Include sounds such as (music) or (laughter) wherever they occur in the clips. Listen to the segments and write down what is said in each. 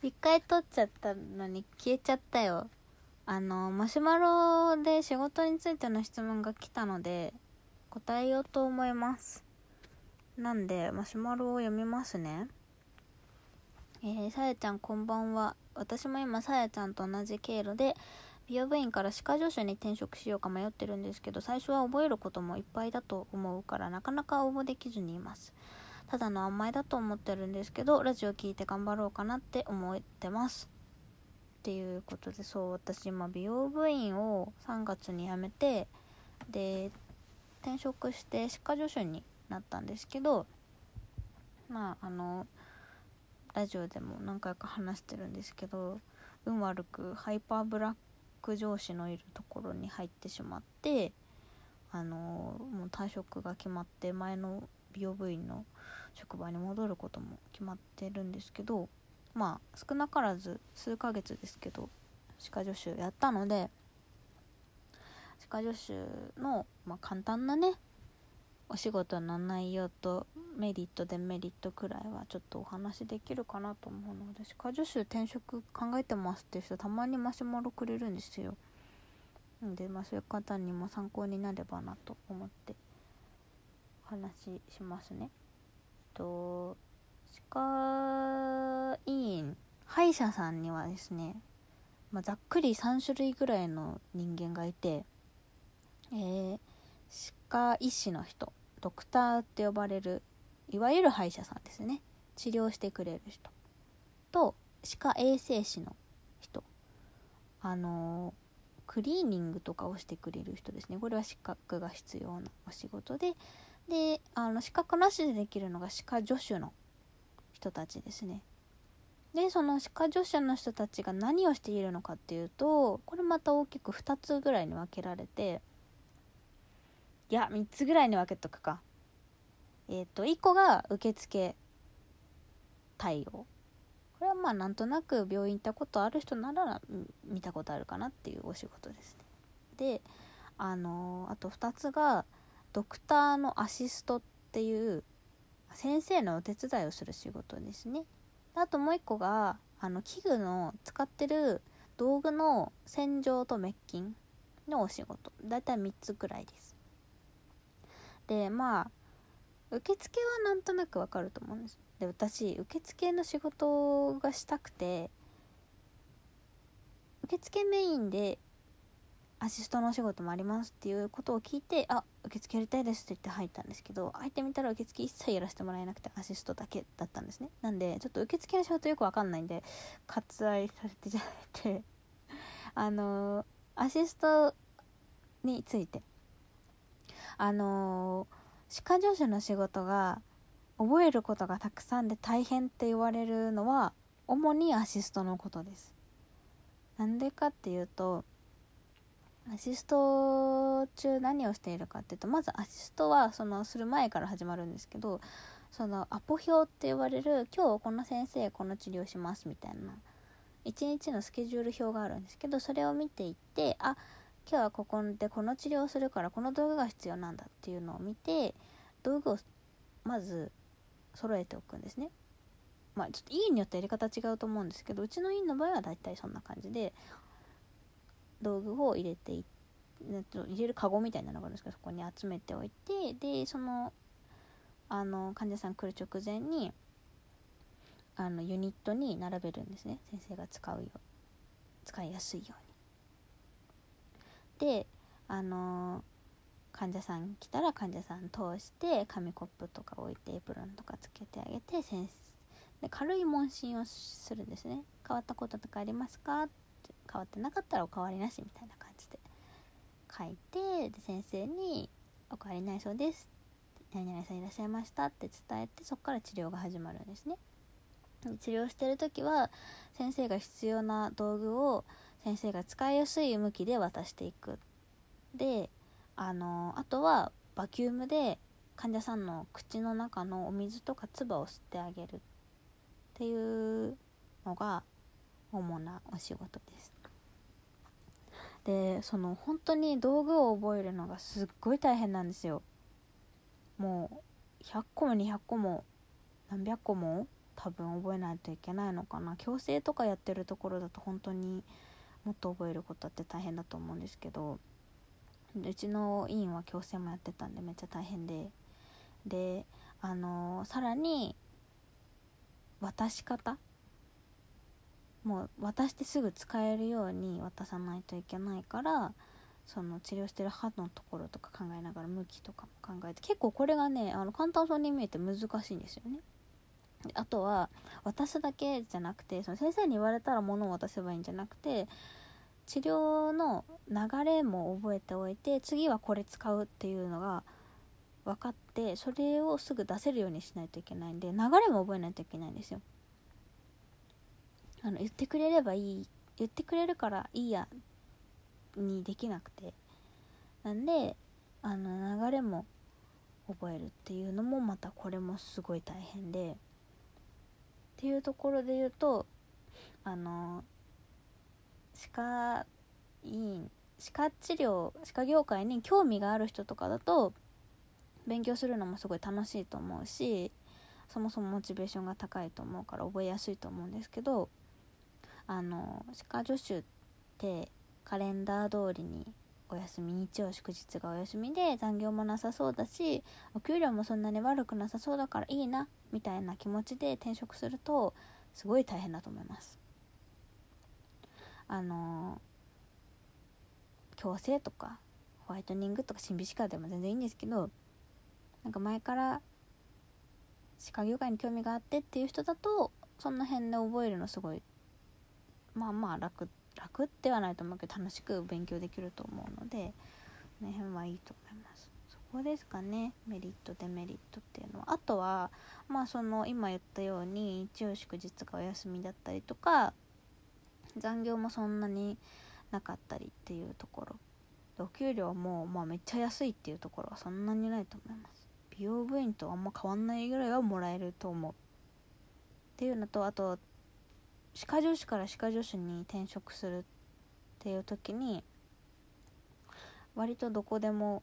一回撮っちゃったのに消えちゃったよ。あのマシュマロで仕事についての質問が来たので答えようと思います。なんでマシュマロを読みますね。えー、さやちゃんこんばんは。私も今さやちゃんと同じ経路で美容部員から歯科助手に転職しようか迷ってるんですけど最初は覚えることもいっぱいだと思うからなかなか応募できずにいます。ただの甘えだと思ってるんですけどラジオ聞いて頑張ろうかなって思ってます。っていうことでそう私今美容部員を3月に辞めてで転職して歯科助手になったんですけどまああのラジオでも何回か話してるんですけど運悪くハイパーブラック上司のいるところに入ってしまってあのもう退職が決まって前の美容部員の職場に戻ることも決まってるんですけどまあ少なからず数ヶ月ですけど歯科助手やったので歯科助手の、まあ、簡単なねお仕事の内容とメリットデメリットくらいはちょっとお話できるかなと思うので歯科助手転職考えてますっていう人たまにマシュマロくれるんですよ。でまあそういう方にも参考になればなと思ってお話ししますね。と歯科医院歯医者さんにはですね、まあ、ざっくり3種類ぐらいの人間がいて、えー、歯科医師の人ドクターって呼ばれるいわゆる歯医者さんですね。治療してくれる人。と歯科衛生士の人。あのクリーニングとかをしてくれる人ですね。これは資格が必要なお仕事でであの資格なしでできるのが歯科助手の人たちですね。でその歯科助手の人たちが何をしているのかっていうとこれまた大きく2つぐらいに分けられていや3つぐらいに分けとくか。えっ、ー、と1個が受付対応。これはまあなんとなく病院行ったことある人なら見たことあるかなっていうお仕事ですね。であのー、あと2つがドクターのアシストっていう先生のお手伝いをする仕事ですね。あともう一個があの器具の使ってる道具の洗浄と滅菌のお仕事。だいたい3つくらいです。でまあ受付はなんとなくわかると思うんです。で私受付の仕事がしたくて受付メインでアシストのお仕事もありますっていうことを聞いてあ受付やりたいですって言って入ったんですけど入ってみたら受付一切やらせてもらえなくてアシストだけだったんですね。なんでちょっと受付の仕事よくわかんないんで割愛させていただいて (laughs) あのアシストについて。あの歯科助手の仕事が覚えることがたくさんで大変って言われるのは主にアシストのことです。なんでかっていうとアシスト中何をしているかっていうとまずアシストはそのする前から始まるんですけどそのアポ表って言われる今日この先生この治療しますみたいな。一日のスケジュール表があるんですけどそれを見ていってあ今日はここでこの治療をするからこの道具が必要なんだっていうのを見て道具をまず揃えておくんですね。まあちょっと医院によってやり方違うと思うんですけどうちの院の場合はだいたいそんな感じで道具を入れてい入れるカゴみたいなのがあるんですけどそこに集めておいてでそのあの患者さん来る直前にあのユニットに並べるんですね。先生が使うよ使いやすいように。であの患者さん来たら患者さん通して紙コップとか置いてエプロンとかつけてあげて先生で軽い問診をするんですね。変わったこととかありますか？って変わってなかったらお変わりなしみたいな感じで書いてで先生に「お変わりないそうです」「何々さんいらっしゃいました」って伝えてそこから治療が始まるんですね。治療してる時は先生が必要な道具を先生が使いやすい向きで渡していくであのあとはバキュームで患者さんの口の中のお水とか唾を吸ってあげるっていうのが主なお仕事ですでその本当に道具を覚えるのがすっごい大変なんですよ。もう100個も200個も何百個も多分覚えないといけないのかな。矯正とかやってるところだと本当にもっと覚えることって大変だと思うんですけどうちの委員は矯正もやってたんでめっちゃ大変で。であのさらに渡し方もう渡してすぐ使えるように渡さないといけないからその治療してる歯のところとか考えながら向きとかも考えて結構これがねあの簡単そうに見えて難しいんですよね。あとは渡すだけじゃなくてその先生に言われたら物を渡せばいいんじゃなくて治療の流れも覚えておいて次はこれ使うっていうのが分かってそれをすぐ出せるようにしないといけないんで流れも覚えないといけないんですよ。あの言ってくれればいい言ってくれるからいいやにできなくて。なんであの流れも覚えるっていうのもまたこれもすごい大変で。っていうところで言うとあの歯科医院歯科治療歯科業界に興味がある人とかだと勉強するのもすごい楽しいと思うしそもそもモチベーションが高いと思うから覚えやすいと思うんですけどあの歯科助手ってカレンダー通りにお休み日曜祝日がお休みで残業もなさそうだしお給料もそんなに悪くなさそうだからいいなみたいな気持ちで転職するとすごい大変だと思います。あの矯正とかホワイトニングとか審美歯科でも全然いいんですけどなんか前から歯科業界に興味があってっていう人だとその辺で覚えるのすごいまあまあ楽楽ではないと思うけど楽しく勉強できると思うのでこの辺はいいと思います。そこですかね。メリットデメリットっていうのは。あとはまあその今言ったように日曜祝日がお休みだったりとか残業もそんなになかったりっていうところ。お給料もまあめっちゃ安いっていうところはそんなにないと思います。美容部員とあんま変わんないぐらいはもらえると思う。っていうのとあと歯科助手から歯科助手に転職するっていう時に割とどこでも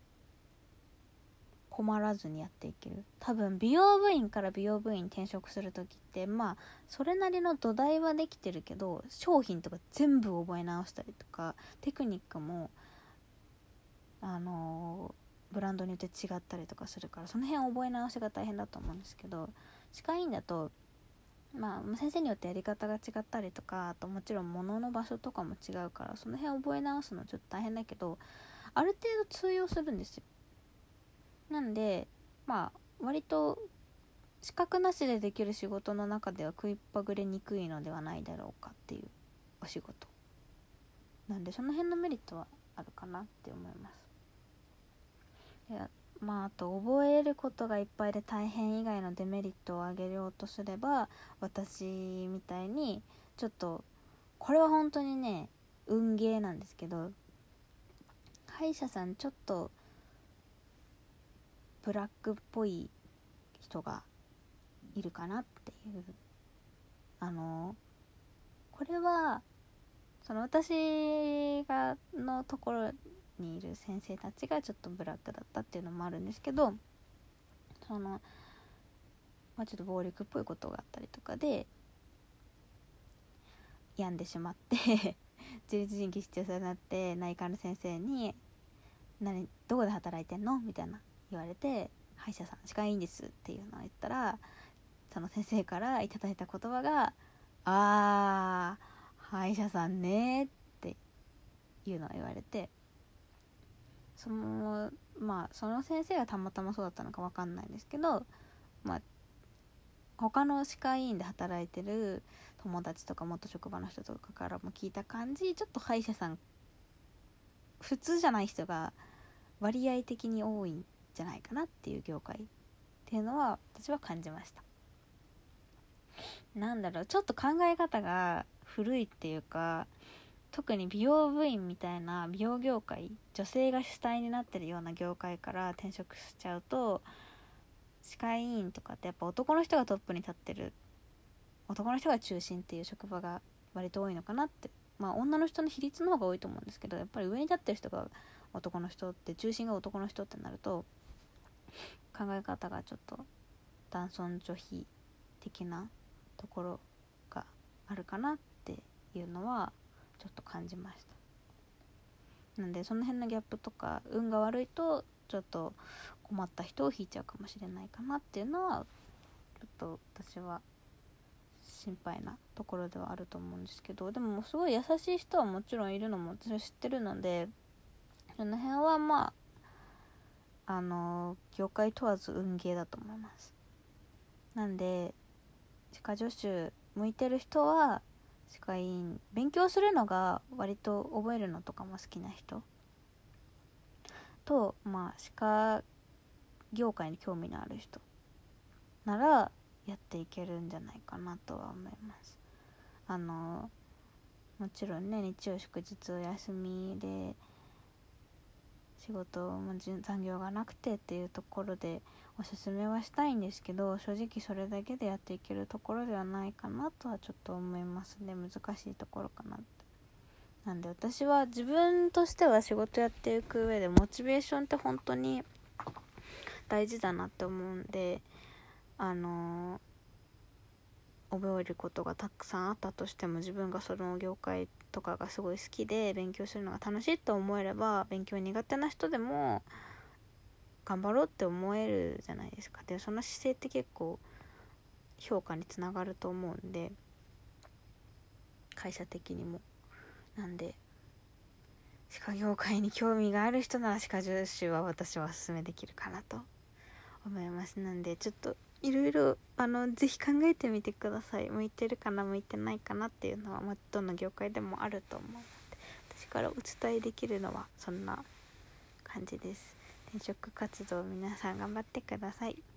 困らずにやっていける。多分美容部員から美容部員転職する時ってまあそれなりの土台はできてるけど商品とか全部覚え直したりとかテクニックもあのブランドによって違ったりとかするからその辺覚え直しが大変だと思うんですけど歯科医院だとまあ先生によってやり方が違ったりとかあともちろん物の場所とかも違うからその辺覚え直すのちょっと大変だけどある程度通用するんですよ。なんでまあ割と資格なしでできる仕事の中では食いっぱぐれにくいのではないだろうかっていうお仕事。なんでその辺のメリットはあるかなって思います。まああと覚えることがいっぱいで大変以外のデメリットを挙げようとすれば私みたいにちょっとこれは本当にね運ゲーなんですけど歯医者さんちょっとブラックっぽい人がいるかなっていう。あのこれはその私がのところにいる先生たちがちょっとブラックだったっていうのもあるんですけどその、まあ、ちょっと暴力っぽいことがあったりとかで病んでしまって (laughs) 自律神経失調症になって内科の先生に「何どこで働いてんの?」みたいな言われて「歯医者さん歯科医院です」っていうのを言ったらその先生からいただいた言葉が「あー歯医者さんね」っていうのを言われてそのまあその先生がたまたまそうだったのか分かんないんですけどまあ他の歯科医院で働いてる友達とか元職場の人とかからも聞いた感じちょっと歯医者さん普通じゃない人が割合的に多いんじゃないかなっていう業界っていうのは私は感じました。なんだろうちょっと考え方が古いっていうか特に美容部員みたいな美容業界女性が主体になってるような業界から転職しちゃうと歯科医院とかってやっぱ男の人がトップに立ってる男の人が中心っていう職場が割と多いのかなってまあ女の人の比率の方が多いと思うんですけどやっぱり上に立ってる人が男の人って中心が男の人ってなると考え方がちょっと男尊女卑的なところがあるかなっていうのはちょっと感じました。なんでその辺のギャップとか運が悪いとちょっと困った人を引いちゃうかもしれないかなっていうのはちょっと私は心配なところではあると思うんですけどでもすごい優しい人はもちろんいるのも私は知ってるのでその辺はまああの業界問わず運ゲーだと思います。なんで歯科助手向いてる人は歯科医院勉強するのが割と覚えるのとかも好きな人とまあ歯科業界に興味のある人ならやっていけるんじゃないかなとは思います。あのもちろんね日曜祝日お休みで仕事も残業がなくてっていうところでおすすめはしたいんですけど正直それだけでやっていけるところではないかなとはちょっと思います。ね難しいところかなって。なんで私は自分としては仕事やっていく上でモチベーションって本当に大事だなって思うんであの覚えることがたくさんあったとしても自分がその業界とかがすごい好きで勉強するのが楽しいと思えれば勉強苦手な人でも頑張ろうって思えるじゃないですか。でその姿勢って結構評価につながると思うんで会社的にも。なんで歯科業界に興味がある人なら歯科助手は私はおすすめできるかなと思います。なんでちょっといろいろあのぜひ考えてみてください。向いてるかな向いてないかなっていうのは、まあ、どの業界でもあると思うので私からお伝えできるのはそんな感じです。転職活動皆さん頑張ってください。